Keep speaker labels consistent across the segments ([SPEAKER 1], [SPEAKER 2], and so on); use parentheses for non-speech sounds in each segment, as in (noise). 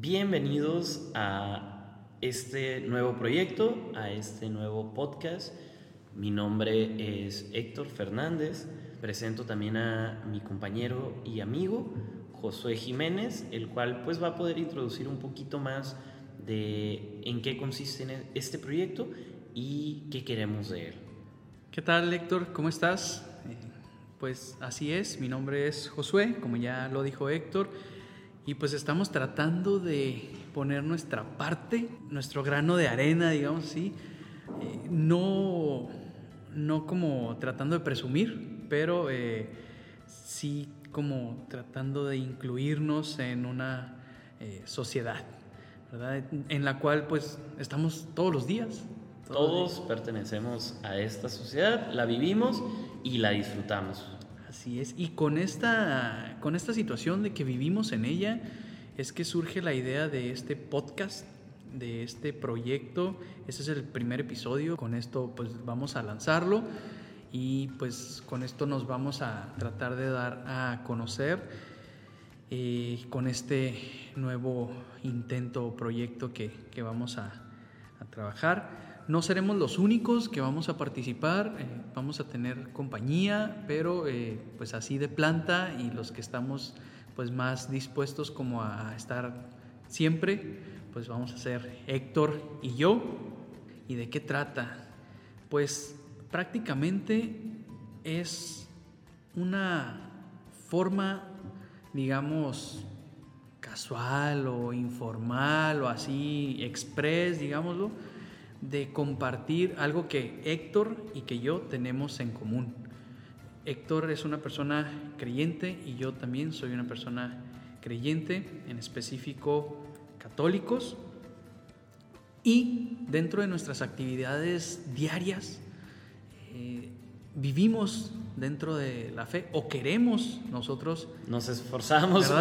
[SPEAKER 1] Bienvenidos a este nuevo proyecto, a este nuevo podcast. Mi nombre es Héctor Fernández. Presento también a mi compañero y amigo Josué Jiménez, el cual pues va a poder introducir un poquito más de en qué consiste este proyecto y qué queremos de él.
[SPEAKER 2] ¿Qué tal Héctor? ¿Cómo estás? Eh, pues así es, mi nombre es Josué, como ya lo dijo Héctor y pues estamos tratando de poner nuestra parte, nuestro grano de arena, digamos así, eh, no, no como tratando de presumir, pero eh, sí como tratando de incluirnos en una eh, sociedad, ¿verdad? En la cual pues estamos todos los días.
[SPEAKER 1] Todos pertenecemos a esta sociedad, la vivimos y la disfrutamos.
[SPEAKER 2] Así es. Y con esta, con esta situación de que vivimos en ella, es que surge la idea de este podcast, de este proyecto. Este es el primer episodio. Con esto pues vamos a lanzarlo y pues con esto nos vamos a tratar de dar a conocer eh, con este nuevo intento o proyecto que, que vamos a, a trabajar. No seremos los únicos que vamos a participar, eh, vamos a tener compañía, pero eh, pues así de planta y los que estamos pues más dispuestos como a estar siempre, pues vamos a ser Héctor y yo. ¿Y de qué trata? Pues prácticamente es una forma, digamos, casual o informal o así, express, digámoslo, de compartir algo que Héctor y que yo tenemos en común. Héctor es una persona creyente y yo también soy una persona creyente, en específico católicos. Y dentro de nuestras actividades diarias eh, vivimos dentro de la fe o queremos nosotros.
[SPEAKER 1] Nos esforzamos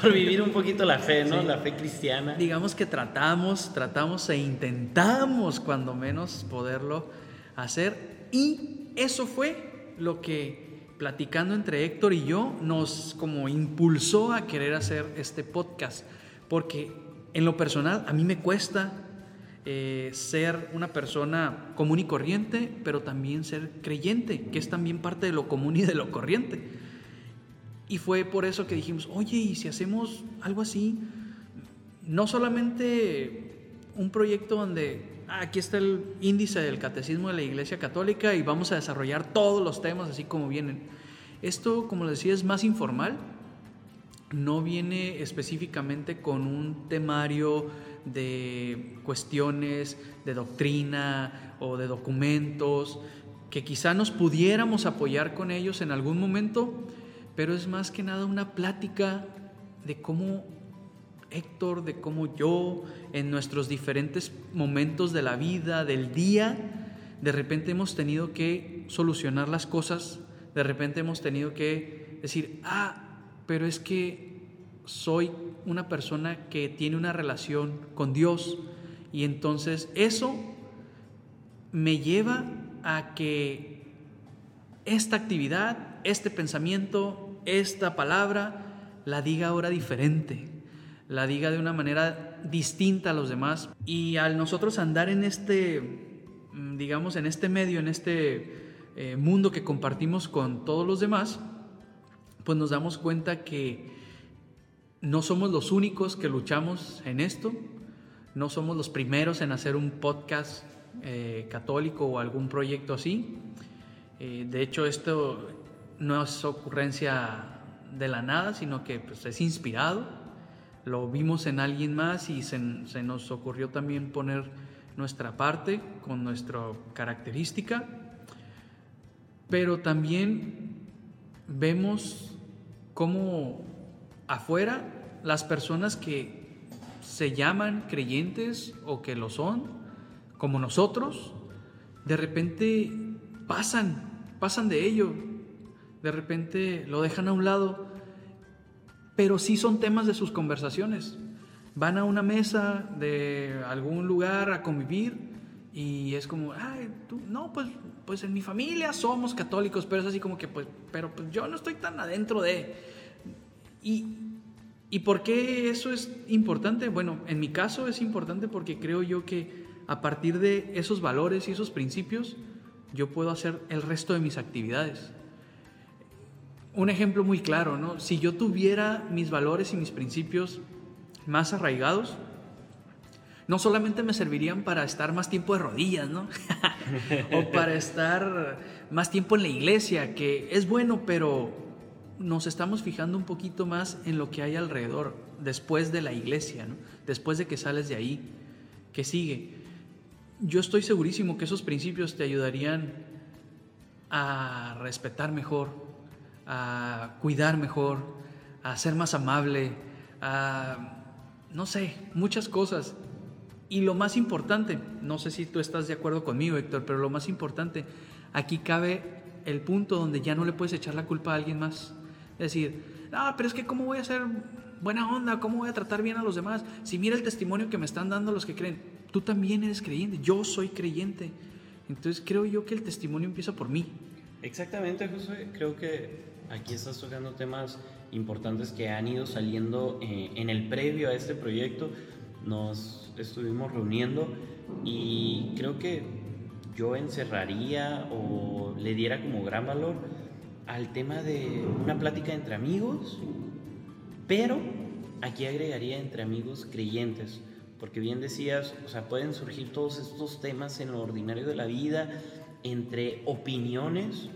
[SPEAKER 1] por, vivir un poquito la fe, ¿no? La fe cristiana.
[SPEAKER 2] Digamos que tratamos, tratamos e intentamos cuando menos poderlo hacer y eso fue lo que platicando entre Héctor y yo nos como impulsó a querer hacer este podcast porque en lo personal a mí me cuesta eh, ser una persona común y corriente, pero también ser creyente, que es también parte de lo común y de lo corriente. Y fue por eso que dijimos, oye, ¿y si hacemos algo así? No solamente un proyecto donde ah, aquí está el índice del catecismo de la Iglesia Católica y vamos a desarrollar todos los temas así como vienen. Esto, como les decía, es más informal, no viene específicamente con un temario de cuestiones de doctrina o de documentos, que quizá nos pudiéramos apoyar con ellos en algún momento, pero es más que nada una plática de cómo Héctor, de cómo yo, en nuestros diferentes momentos de la vida, del día, de repente hemos tenido que solucionar las cosas, de repente hemos tenido que decir, ah, pero es que soy una persona que tiene una relación con Dios y entonces eso me lleva a que esta actividad, este pensamiento, esta palabra, la diga ahora diferente, la diga de una manera distinta a los demás. Y al nosotros andar en este, mm, digamos, en este medio, en este eh, mundo que compartimos con todos los demás, pues nos damos cuenta que no somos los únicos que luchamos en esto, no somos los primeros en hacer un podcast eh, católico o algún proyecto así. Eh, de hecho, esto no es ocurrencia de la nada, sino que pues, es inspirado. Lo vimos en alguien más y se, se nos ocurrió también poner nuestra parte con nuestra característica. Pero también vemos cómo afuera las personas que se llaman creyentes o que lo son, como nosotros, de repente pasan, pasan de ello, de repente lo dejan a un lado, pero sí son temas de sus conversaciones. Van a una mesa de algún lugar a convivir y es como, ay, tú, no, pues, pues en mi familia somos católicos, pero es así como que, pues, pero pues yo no estoy tan adentro de... Y ¿Y por qué eso es importante? Bueno, en mi caso es importante porque creo yo que a partir de esos valores y esos principios, yo puedo hacer el resto de mis actividades. Un ejemplo muy claro, ¿no? Si yo tuviera mis valores y mis principios más arraigados, no solamente me servirían para estar más tiempo de rodillas, ¿no? (laughs) o para estar más tiempo en la iglesia, que es bueno, pero nos estamos fijando un poquito más en lo que hay alrededor, después de la iglesia, después de que sales de ahí, que sigue. Yo estoy segurísimo que esos principios te ayudarían a respetar mejor, a cuidar mejor, a ser más amable, a, no sé, muchas cosas. Y lo más importante, no sé si tú estás de acuerdo conmigo, Héctor, pero lo más importante, aquí cabe el punto donde ya no le puedes echar la culpa a alguien más decir, ah, pero es que cómo voy a ser buena onda, cómo voy a tratar bien a los demás. Si mira el testimonio que me están dando los que creen, tú también eres creyente, yo soy creyente. Entonces creo yo que el testimonio empieza por mí.
[SPEAKER 1] Exactamente, José. Creo que aquí estás tocando temas importantes que han ido saliendo eh, en el previo a este proyecto. Nos estuvimos reuniendo y creo que yo encerraría o le diera como gran valor al tema de una plática entre amigos, pero aquí agregaría entre amigos creyentes, porque bien decías, o sea, pueden surgir todos estos temas en lo ordinario de la vida, entre opiniones,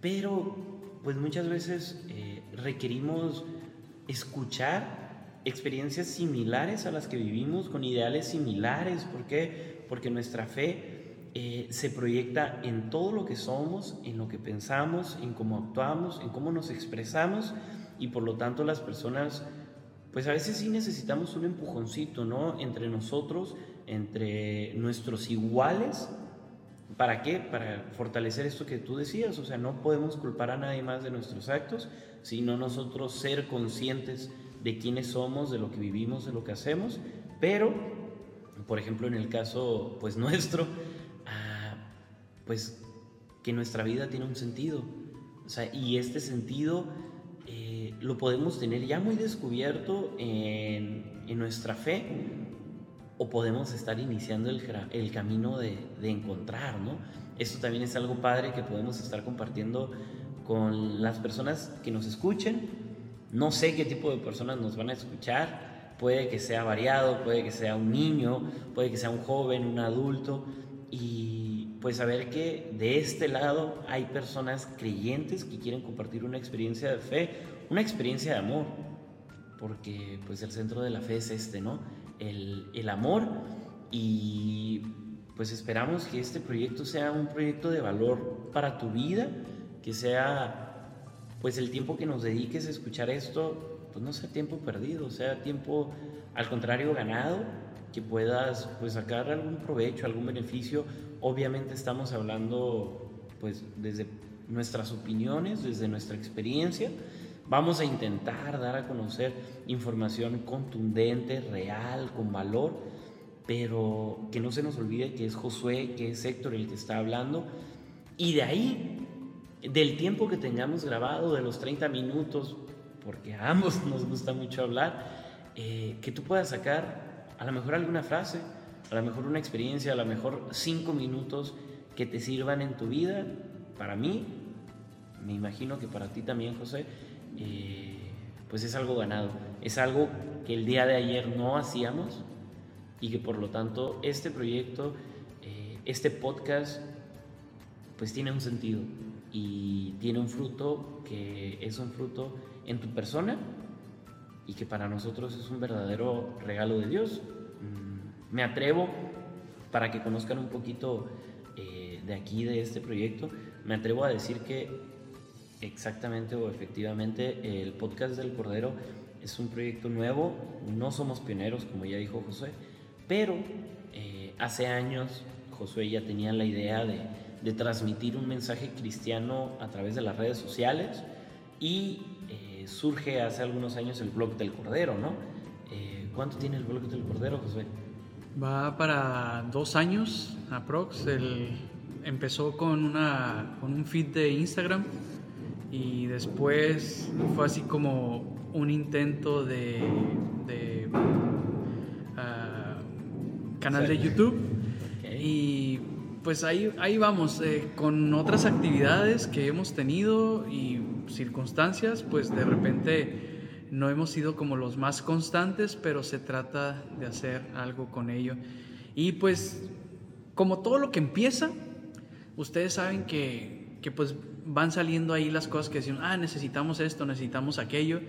[SPEAKER 1] pero pues muchas veces eh, requerimos escuchar experiencias similares a las que vivimos, con ideales similares, ¿por qué? Porque nuestra fe eh, se proyecta en todo lo que somos, en lo que pensamos, en cómo actuamos, en cómo nos expresamos y por lo tanto las personas, pues a veces sí necesitamos un empujoncito, ¿no? Entre nosotros, entre nuestros iguales. ¿Para qué? Para fortalecer esto que tú decías, o sea, no podemos culpar a nadie más de nuestros actos, sino nosotros ser conscientes de quiénes somos, de lo que vivimos, de lo que hacemos, pero, por ejemplo, en el caso, pues (laughs) nuestro, pues que nuestra vida tiene un sentido. y este sentido eh, lo podemos tener ya muy descubierto en, nuestra fe o podemos estar iniciando el, camino de, encontrar, ¿no? Esto también es algo padre que podemos estar compartiendo con las personas que nos escuchen. No sé qué tipo de personas nos van a escuchar. Puede que sea variado, puede que sea un niño, puede que sea un joven, un adulto. Y pues saber que de este lado hay personas creyentes que quieren compartir una experiencia de fe, una experiencia de amor, porque pues el centro de la fe es este, ¿no? El, el amor y pues esperamos que este proyecto sea un proyecto de valor para tu vida, que sea pues el tiempo que nos dediques a escuchar esto, pues no sea tiempo perdido, sea tiempo al contrario ganado, que puedas pues sacar algún provecho, algún beneficio Obviamente estamos hablando pues desde nuestras opiniones, desde nuestra experiencia. Vamos a intentar dar a conocer información contundente, real, con valor, pero que no se nos olvide que es Josué, que es Héctor el que está hablando. Y de ahí, del tiempo que tengamos grabado, de los 30 minutos, porque a ambos (laughs) nos gusta mucho hablar, eh, que tú puedas sacar a lo mejor alguna frase, a lo mejor una experiencia, a lo mejor cinco minutos que te sirvan en tu vida. Para mí, me imagino que para ti también, José, eh, pues es algo ganado. Es algo que el día de ayer no hacíamos y que por lo tanto este proyecto, eh, este podcast, pues tiene un sentido y tiene un fruto que es un fruto en tu persona y que para nosotros es un verdadero regalo de Dios me atrevo, para que conozcan un poquito eh, de aquí, de este proyecto, me atrevo a decir que exactamente o efectivamente el podcast del Cordero es un proyecto nuevo, no somos pioneros, como ya dijo José, pero eh, hace años Josué ya tenía la idea de, de, transmitir un mensaje cristiano a través de las redes sociales y eh, surge hace algunos años el blog del Cordero, ¿no? ¿Cuánto tiene el blog del Cordero, Josué?
[SPEAKER 2] Va para dos años, aprox. El, empezó con, una, con un feed de Instagram y después fue así como un intento de, de ah, canal de YouTube. Y pues ahí, ahí vamos, eh, con otras actividades que hemos tenido y circunstancias, pues de repente no hemos sido como los más constantes, pero se trata de hacer algo con ello. Y pues como todo lo que empieza, ustedes saben que, que pues van saliendo ahí las cosas que dicen, ah, necesitamos esto, necesitamos aquello.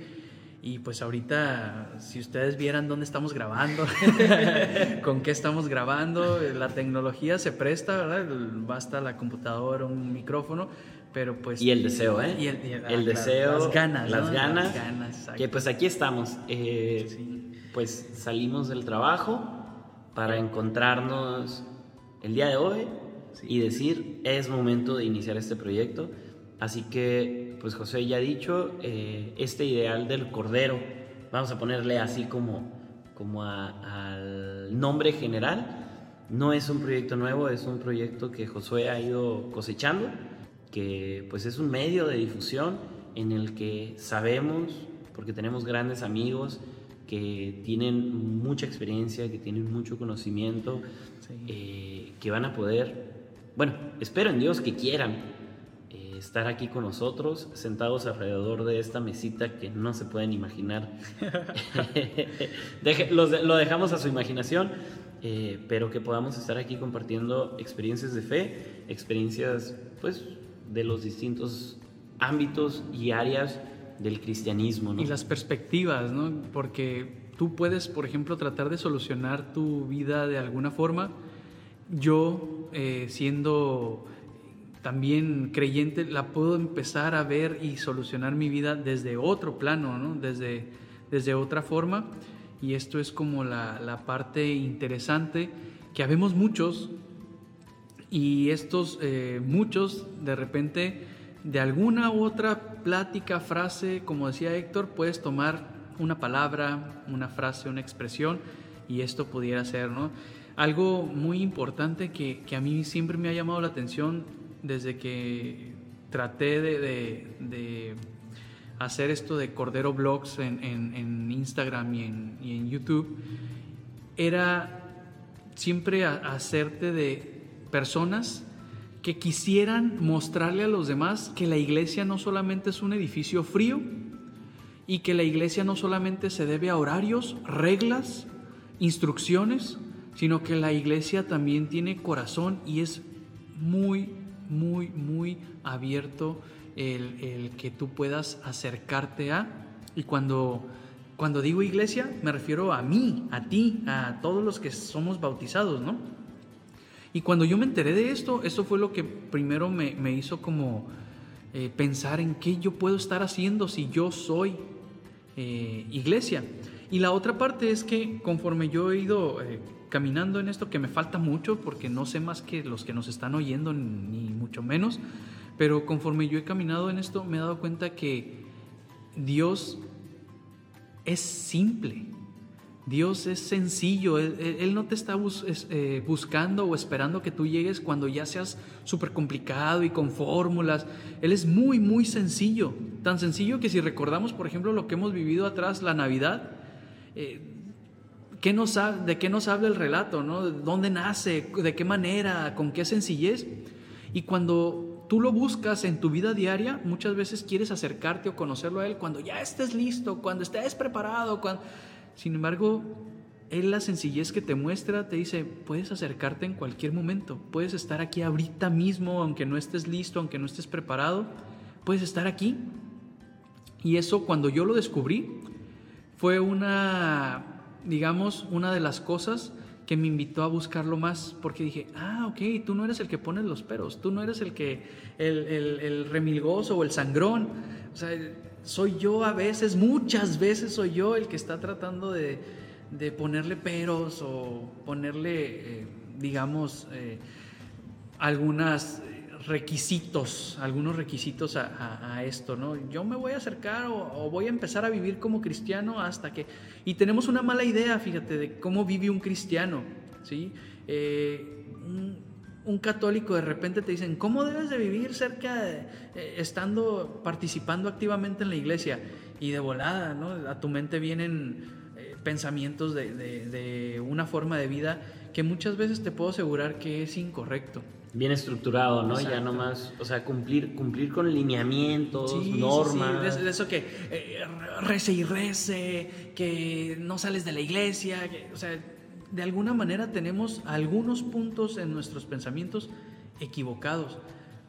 [SPEAKER 2] Y pues ahorita, si ustedes vieran dónde estamos grabando, (laughs) con qué estamos grabando, la tecnología se presta, ¿verdad? Basta la computadora, un micrófono, pero pues...
[SPEAKER 1] Y el deseo, ¿eh?
[SPEAKER 2] Y el,
[SPEAKER 1] el ah, deseo.
[SPEAKER 2] Las ganas.
[SPEAKER 1] Las ganas. que pues aquí estamos. Eh, Pues salimos del trabajo para encontrarnos el día de hoy y decir, es momento de iniciar este proyecto. Así que, pues José ya ha dicho, eh, este ideal del cordero, vamos a ponerle así como, como al nombre general, no es un proyecto nuevo, es un proyecto que Josué ha ido cosechando, que pues es un medio de difusión en el que sabemos, porque tenemos grandes amigos que tienen mucha experiencia, que tienen mucho conocimiento, eh, que van a poder, bueno, espero en Dios que quieran estar aquí con nosotros, sentados alrededor de esta mesita que no se pueden imaginar. (laughs) (laughs) lo dejamos a su imaginación, eh, pero que podamos estar aquí compartiendo experiencias de fe, experiencias pues de los distintos ámbitos y áreas del cristianismo.
[SPEAKER 2] Y las perspectivas, ¿no? Porque tú puedes, por ejemplo, tratar de solucionar tu vida de alguna forma. Yo, eh, siendo también creyente, la puedo empezar a ver y solucionar mi vida desde otro plano, ¿no? desde, desde otra forma. Y esto es como la, la parte interesante, que habemos muchos, y estos eh, muchos de repente, de alguna u otra plática, frase, como decía Héctor, puedes tomar una palabra, una frase, una expresión, y esto pudiera ser, ¿no? Algo muy importante que, que a mí siempre me ha llamado la atención desde que traté de, hacer esto de Cordero Blogs en, Instagram y en, YouTube, era siempre hacerte de personas que quisieran mostrarle a los demás que la iglesia no solamente es un edificio frío y que la iglesia no solamente se debe a horarios, reglas, instrucciones, sino que la iglesia también tiene corazón y es muy muy, muy abierto el, que tú puedas acercarte a. Y cuando, cuando digo iglesia, me refiero a mí, a ti, a todos los que somos bautizados, ¿no? Y cuando yo me enteré de esto, eso fue lo que primero me, hizo como eh, pensar en qué yo puedo estar haciendo si yo soy eh, iglesia. Y la otra parte es que conforme yo he ido eh, caminando en esto, que me falta mucho porque no sé más que los que nos están oyendo, ni mucho menos, pero conforme yo he caminado en esto, me he dado cuenta que Dios es simple. Dios es sencillo, Él, no te está eh, buscando o esperando que tú llegues cuando ya seas súper complicado y con fórmulas. Él es muy, muy sencillo. Tan sencillo que si recordamos, por ejemplo, lo que hemos vivido atrás, la Navidad, eh, ¿De qué nos habla el relato? ¿no? ¿Dónde nace? ¿De qué manera? ¿Con qué sencillez? Y cuando tú lo buscas en tu vida diaria, muchas veces quieres acercarte o conocerlo a Él cuando ya estés listo, cuando estés preparado. Cuando... Sin embargo, Él la sencillez que te muestra te dice, puedes acercarte en cualquier momento, puedes estar aquí ahorita mismo, aunque no estés listo, aunque no estés preparado, puedes estar aquí. Y eso cuando yo lo descubrí fue una digamos, una de las cosas que me invitó a buscarlo más, porque dije, ah, ok, tú no eres el que pones los peros, tú no eres el que, el, el, remilgoso o el sangrón, o sea, soy yo a veces, muchas veces soy yo el que está tratando de, de ponerle peros o ponerle, eh, digamos, eh, algunas requisitos, algunos requisitos a, esto, ¿no? Yo me voy a acercar o, voy a empezar a vivir como cristiano hasta que... Y tenemos una mala idea, fíjate, de cómo vive un cristiano, ¿sí? Eh, un, católico de repente te dicen, ¿cómo debes de vivir cerca, eh, estando, participando activamente en la iglesia? y de volada, ¿no? A tu mente vienen eh, pensamientos de, de, de una forma de vida que muchas veces te puedo asegurar que es incorrecto
[SPEAKER 1] bien estructurado, ¿no? Ya nomás, o sea, cumplir, cumplir con lineamientos, normas.
[SPEAKER 2] Sí, De, eso que eh, rece y rece, que no sales de la iglesia, o sea, de alguna manera tenemos algunos puntos en nuestros pensamientos equivocados.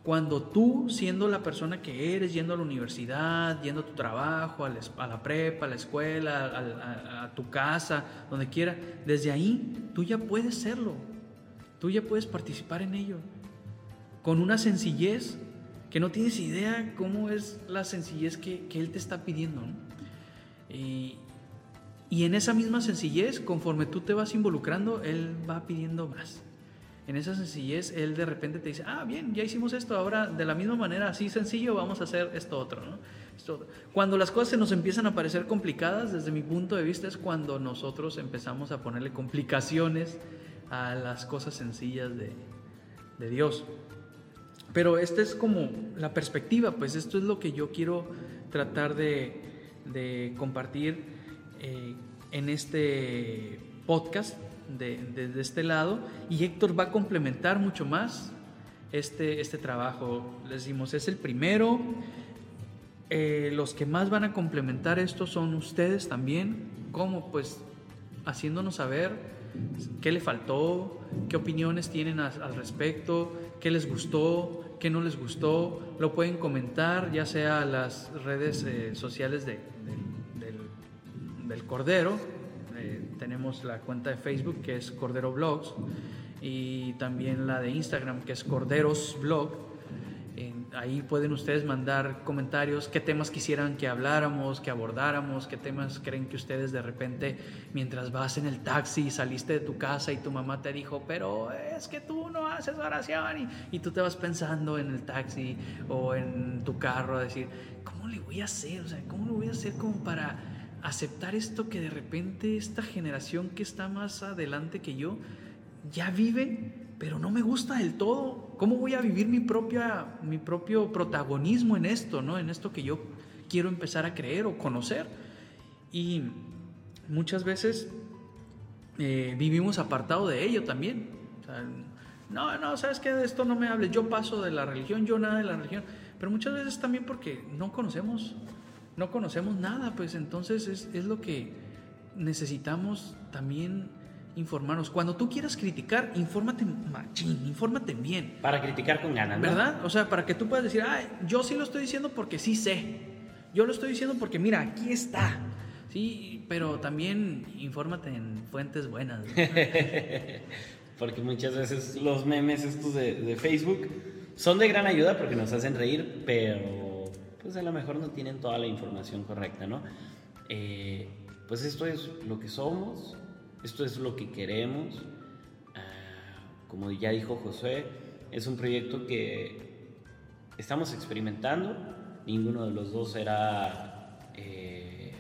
[SPEAKER 2] Cuando tú, siendo la persona que eres, yendo a la universidad, yendo a tu trabajo, a la, prepa, a la escuela, a, tu casa, donde quiera, desde ahí tú ya puedes serlo. Tú ya puedes participar en ello con una sencillez que no tienes idea cómo es la sencillez que, Él te está pidiendo. En esa misma sencillez, conforme tú te vas involucrando, Él va pidiendo más. En esa sencillez, Él de repente te dice, ah, bien, ya hicimos esto, ahora de la misma manera, así sencillo, vamos a hacer esto otro. Cuando las cosas se nos empiezan a parecer complicadas, desde mi punto de vista, es cuando nosotros empezamos a ponerle complicaciones a las cosas sencillas de, de Dios. Pero esta es como la perspectiva, pues esto es lo que yo quiero tratar de, compartir eh, en este podcast desde de, este lado. Y Héctor va a complementar mucho más este, este trabajo. Les decimos, es el primero. Eh, los que más van a complementar esto son ustedes también, como pues haciéndonos saber qué le faltó, qué opiniones tienen al respecto, qué les gustó, qué no les gustó, lo pueden comentar ya sea a las redes eh, sociales de, del, Cordero. Eh, tenemos la cuenta de Facebook que es Cordero Blogs y también la de Instagram que es Corderos Blog ahí pueden ustedes mandar comentarios, qué temas quisieran que habláramos, que abordáramos, qué temas creen que ustedes de repente, mientras vas en el taxi, saliste de tu casa y tu mamá te dijo, pero es que tú no haces oración y, tú te vas pensando en el taxi o en tu carro a decir, ¿cómo le voy a hacer? O sea, ¿cómo lo voy a hacer como para aceptar esto que de repente esta generación que está más adelante que yo ya vive? pero no me gusta del todo. ¿Cómo voy a vivir mi, propia, mi propio protagonismo en esto, ¿no? en esto que yo quiero empezar a creer o conocer? Y muchas veces eh, vivimos apartado de ello también. no, no, sabes que de esto no me hables, yo paso de la religión, yo nada de la religión, pero muchas veces también porque no conocemos, no conocemos nada, pues entonces es, es lo que necesitamos también informarnos. Cuando tú quieras criticar, infórmate machín, infórmate bien.
[SPEAKER 1] Para criticar con ganas,
[SPEAKER 2] ¿Verdad? O sea, para que tú puedas decir, ah, yo sí lo estoy diciendo porque sí sé. Yo lo estoy diciendo porque, mira, aquí está. Sí, pero también infórmate en fuentes buenas. (laughs)
[SPEAKER 1] porque muchas veces los memes estos de, Facebook son de gran ayuda porque nos hacen reír, pero pues a lo mejor no tienen toda la información correcta, ¿no? Eh, pues esto es lo que somos, esto es lo que queremos. Ah, como ya dijo José, es un proyecto que estamos experimentando. Ninguno de los dos era, eh,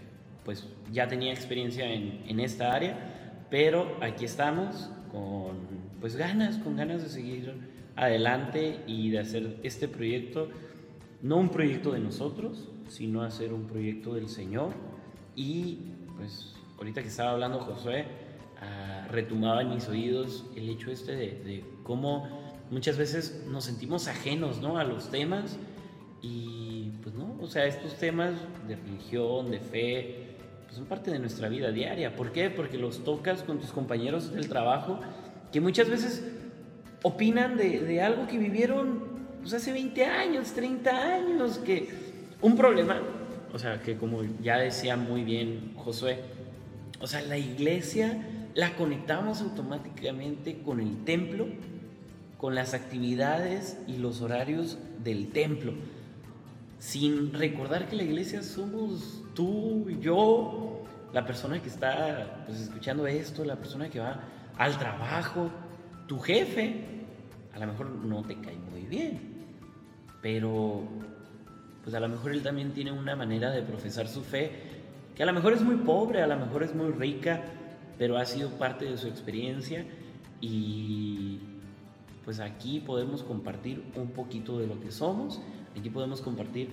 [SPEAKER 1] pues ya tenía experiencia en, en, esta área, pero aquí estamos con pues ganas, con ganas de seguir adelante y de hacer este proyecto, no un proyecto de nosotros, sino hacer un proyecto del Señor. Y pues ahorita que estaba hablando José, uh, retumaba en mis oídos el hecho este de, cómo muchas veces nos sentimos ajenos ¿no? a los temas y pues no, o sea, estos temas de religión, de fe, pues son parte de nuestra vida diaria. ¿Por qué? Porque los tocas con tus compañeros del trabajo que muchas veces opinan de algo que vivieron pues, hace 20 años, 30 años, que un problema, o sea, que como ya decía muy bien Josué, o sea, la iglesia la conectamos automáticamente con el templo, con las actividades y los horarios del templo, sin recordar que la iglesia somos tú, yo, la persona que está pues, escuchando esto, la persona que va al trabajo, tu jefe, a lo mejor no te cae muy bien, pero pues a lo mejor él también tiene una manera de profesar su fe que a lo mejor es muy pobre, a lo mejor es muy rica, pero ha sido parte de su experiencia y pues aquí podemos compartir un poquito de lo que somos, aquí podemos compartir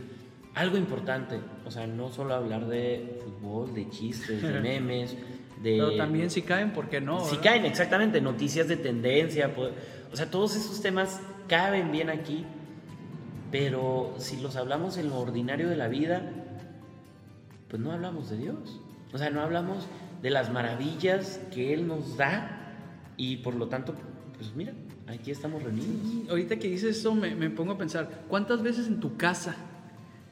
[SPEAKER 1] algo importante, o sea, no solo hablar de fútbol, de chistes, de (laughs) memes, de...
[SPEAKER 2] Pero también si caen, ¿por qué no?
[SPEAKER 1] Si
[SPEAKER 2] verdad?
[SPEAKER 1] caen, exactamente, noticias de tendencia, pues, o sea, todos esos temas caben bien aquí, pero si los hablamos en lo ordinario de la vida, pues no hablamos de Dios. O sea, no hablamos de las maravillas que Él nos da y por lo tanto, pues mira, aquí estamos reunidos.
[SPEAKER 2] Y ahorita que dices eso me, me pongo a pensar, ¿cuántas veces en tu casa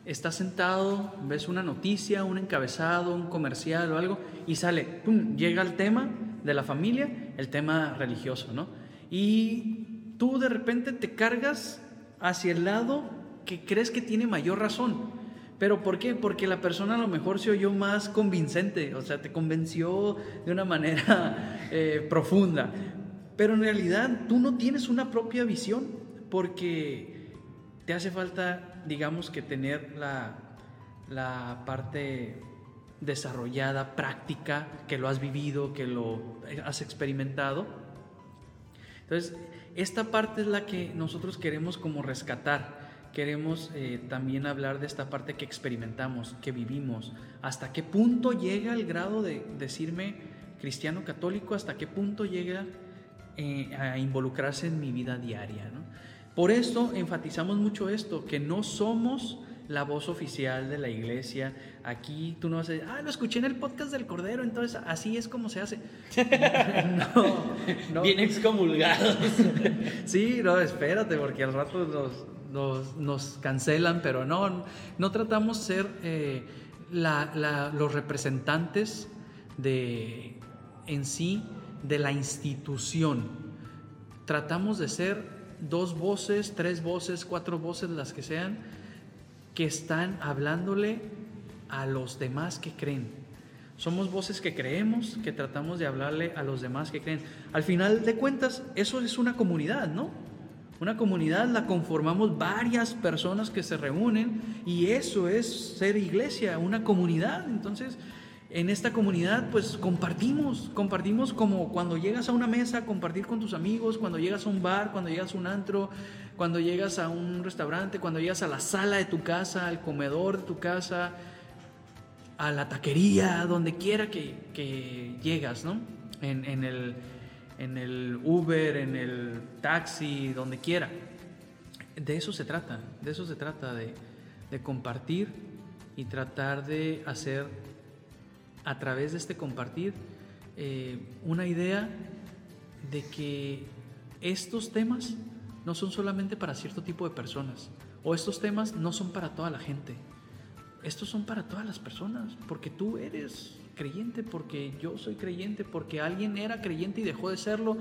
[SPEAKER 2] estás sentado, ves una noticia, un encabezado, un comercial o algo y sale, ¡pum!, llega el tema de la familia, el tema religioso, ¿no? Y tú de repente te cargas hacia el lado que crees que tiene mayor razón. ¿Pero por qué? Porque la persona a lo mejor se oyó más convincente, o sea, te convenció de una manera (laughs) eh, profunda. Pero en realidad tú no tienes una propia visión porque te hace falta, digamos, que tener la, la parte desarrollada, práctica, que lo has vivido, que lo has experimentado. Entonces, esta parte es la que nosotros queremos como rescatar. Queremos eh, también hablar de esta parte que experimentamos, que vivimos. ¿Hasta qué punto llega el grado de decirme cristiano católico? ¿Hasta qué punto llega eh, a involucrarse en mi vida diaria? Por esto enfatizamos mucho esto, que no somos la voz oficial de la iglesia. Aquí tú no vas a decir, ah, lo escuché en el podcast del Cordero, entonces así es como se hace. (laughs) no, no.
[SPEAKER 1] Bien excomulgados. (laughs)
[SPEAKER 2] Sí, no, espérate, porque al rato nos, nos, nos cancelan, pero no, no tratamos de ser eh, la- la- los representantes de, en sí de la institución. Tratamos de ser dos voces, tres voces, cuatro voces, las que sean, que están hablándole a los demás que creen. Somos voces que creemos, que tratamos de hablarle a los demás que creen. Al final de cuentas, eso es una comunidad, ¿no? Una comunidad la conformamos varias personas que se reúnen y eso es ser iglesia, una comunidad. Entonces, en esta comunidad pues compartimos, compartimos como cuando llegas a una mesa, compartir con tus amigos, cuando llegas a un bar, cuando llegas a un antro, cuando llegas a un restaurante, cuando llegas a la sala de tu casa, al comedor de tu casa, a la taquería, donde quiera que, que llegas, ¿no? En, el, en el Uber, en el taxi, donde quiera. De eso se trata, de eso se trata, de, de compartir y tratar de hacer a través de este compartir eh, una idea de que estos temas no son solamente para cierto tipo de personas o estos temas no son para toda la gente. Estos son para todas las personas, porque tú eres creyente, porque yo soy creyente, porque alguien era creyente y dejó de serlo.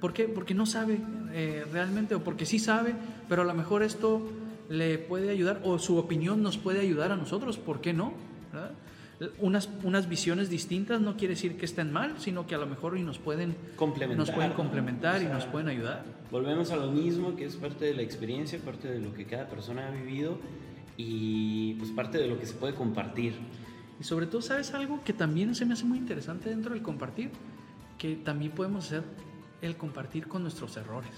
[SPEAKER 2] ¿Por qué? Porque no sabe eh, realmente o porque sí sabe, pero a lo mejor esto le puede ayudar o su opinión nos puede ayudar a nosotros. ¿Por qué no? ¿Verdad? Unas, unas visiones distintas no quiere decir que estén mal, sino que a lo mejor y nos pueden
[SPEAKER 1] Complementar,
[SPEAKER 2] nos pueden
[SPEAKER 1] ¿no?
[SPEAKER 2] complementar
[SPEAKER 1] O
[SPEAKER 2] y
[SPEAKER 1] sea,
[SPEAKER 2] nos pueden ayudar.
[SPEAKER 1] Volvemos a lo mismo, que es parte de la experiencia, parte de lo que cada persona ha vivido y pues parte de lo que se puede compartir.
[SPEAKER 2] Y sobre todo, ¿sabes algo que también se me hace muy interesante dentro del compartir? Que también podemos hacer el compartir con nuestros errores.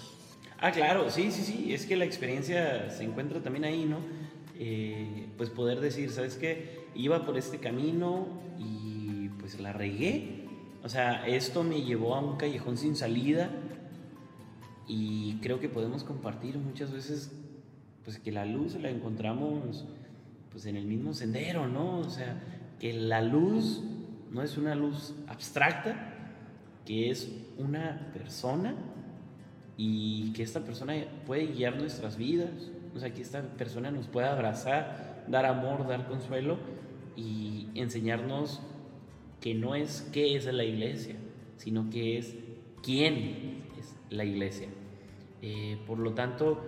[SPEAKER 1] Ah, claro, sí, sí, sí, es que la experiencia se encuentra también ahí, ¿no? Eh, pues poder decir, ¿sabes qué? Iba por este camino y pues la regué. O sea, esto me llevó a un callejón sin salida y creo que podemos compartir muchas veces pues que la luz la encontramos pues en el mismo sendero, ¿no? O sea, que la luz no es una luz abstracta, que es una persona y que esta persona puede guiar nuestras vidas, o sea, que esta persona nos puede abrazar, dar amor, dar consuelo y enseñarnos que no es qué es la iglesia, sino que es quién es la iglesia. Eh, por lo tanto,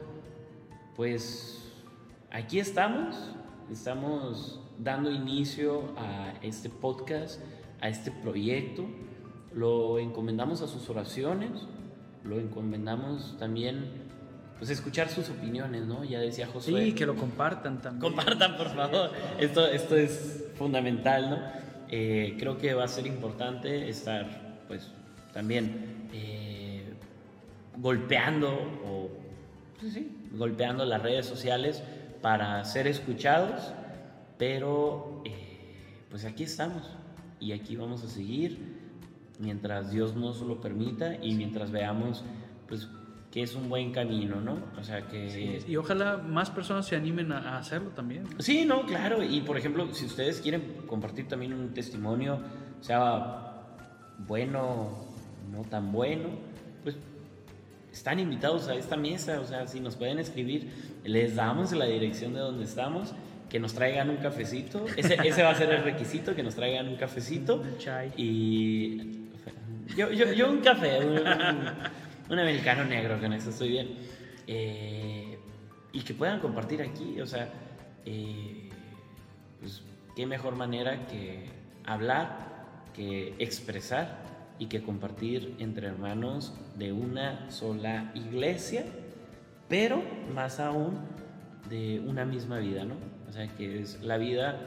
[SPEAKER 1] pues aquí estamos, estamos dando inicio a este podcast, a este proyecto, lo encomendamos a sus oraciones, lo encomendamos también, pues escuchar sus opiniones, ¿no? Ya decía Josué.
[SPEAKER 2] Sí, que lo compartan también.
[SPEAKER 1] Compartan, por favor. Esto, esto es fundamental, ¿no? Eh, creo que va a ser importante estar, pues, también eh, golpeando o, pues sí, golpeando las redes sociales para ser escuchados pero eh, pues aquí estamos y aquí vamos a seguir mientras Dios nos lo permita y mientras veamos pues que es un buen camino, ¿no? O sea que...
[SPEAKER 2] y ojalá más personas se animen a, hacerlo también.
[SPEAKER 1] Sí, no, claro. Y por ejemplo, si ustedes quieren compartir también un testimonio, sea bueno, no tan bueno, pues están invitados a esta mesa. O sea, si nos pueden escribir, les damos la dirección de donde estamos que nos traigan un cafecito. Ese, ese, va a ser el requisito, que nos traigan un cafecito.
[SPEAKER 2] Chai.
[SPEAKER 1] Y yo, yo, yo un café, un americano negro, con eso estoy bien. Eh, y que puedan compartir aquí, o sea, eh, pues qué mejor manera que hablar, que expresar y que compartir entre hermanos de una sola iglesia, pero más aún de una misma vida, ¿no? O sea, que es la vida,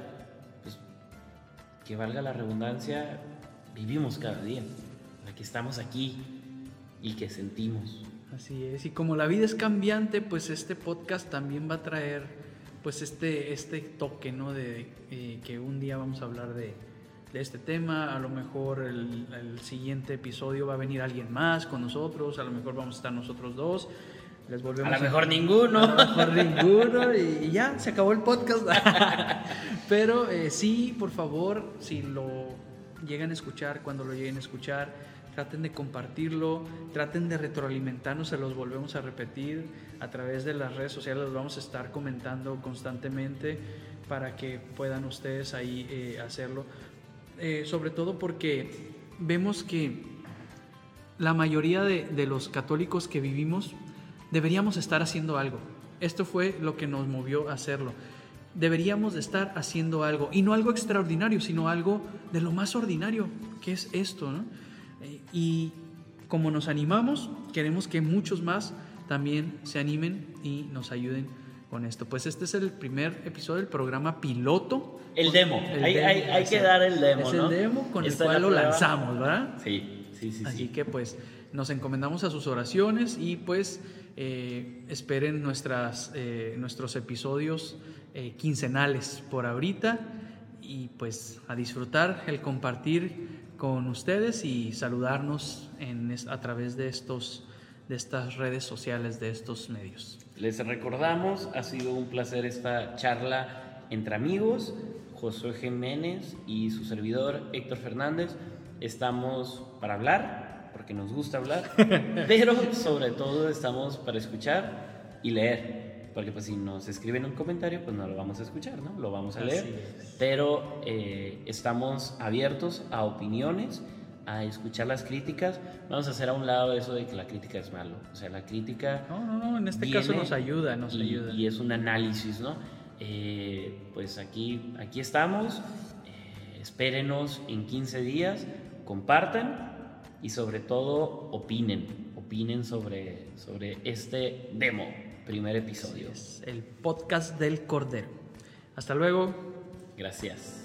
[SPEAKER 1] pues, que valga la redundancia, vivimos cada día, sea, que estamos aquí y que sentimos.
[SPEAKER 2] Así es, y como la vida es cambiante, pues este podcast también va a traer pues este, este toque, ¿no? De eh, que un día vamos a hablar de, de este tema, a lo mejor el, el, siguiente episodio va a venir alguien más con nosotros, a lo mejor vamos a estar nosotros dos. Les volvemos
[SPEAKER 1] a lo mejor ninguno.
[SPEAKER 2] A lo mejor ninguno y, ya, se acabó el podcast. (laughs) Pero eh, sí, por favor, si lo llegan a escuchar, cuando lo lleguen a escuchar, traten de compartirlo, traten de retroalimentarnos, se los volvemos a repetir a través de las redes sociales, los vamos a estar comentando constantemente para que puedan ustedes ahí eh, hacerlo. Eh, sobre todo porque vemos que la mayoría de, de los católicos que vivimos deberíamos estar haciendo algo. Esto fue lo que nos movió a hacerlo deberíamos de estar haciendo algo, y no algo extraordinario, sino algo de lo más ordinario, que es esto, ¿no? Y como nos animamos, queremos que muchos más también se animen y nos ayuden con esto. Pues este es el primer episodio del programa piloto.
[SPEAKER 1] El demo. hay, que dar el demo.
[SPEAKER 2] Es el demo con el cual lo lanzamos, ¿verdad?
[SPEAKER 1] Sí, sí, sí.
[SPEAKER 2] Así que pues nos encomendamos a sus oraciones y pues eh, esperen nuestras, eh, nuestros episodios eh, quincenales por ahorita y pues a disfrutar el compartir con ustedes y saludarnos en, a través de, estos, de estas redes sociales, de estos medios.
[SPEAKER 1] Les recordamos, ha sido un placer esta charla entre amigos, Josué Jiménez y su servidor Héctor Fernández. Estamos para hablar, porque nos gusta hablar, (laughs) pero sobre todo estamos para escuchar y leer porque pues si nos escriben un comentario, pues no lo vamos a escuchar, ¿no? Lo vamos a leer. Pero eh, estamos abiertos a opiniones, a escuchar las críticas. Vamos a hacer a un lado eso de que la crítica es malo. O sea, la crítica...
[SPEAKER 2] No, no, no, en este caso nos ayuda, nos
[SPEAKER 1] y,
[SPEAKER 2] ayuda.
[SPEAKER 1] Y es un análisis, ¿no? Eh, pues aquí, aquí estamos. Eh, espérenos en 15 días, compartan y sobre todo opinen. Opinen sobre, sobre este demo primer episodio.
[SPEAKER 2] el podcast del Cordero. Hasta luego.
[SPEAKER 1] Gracias.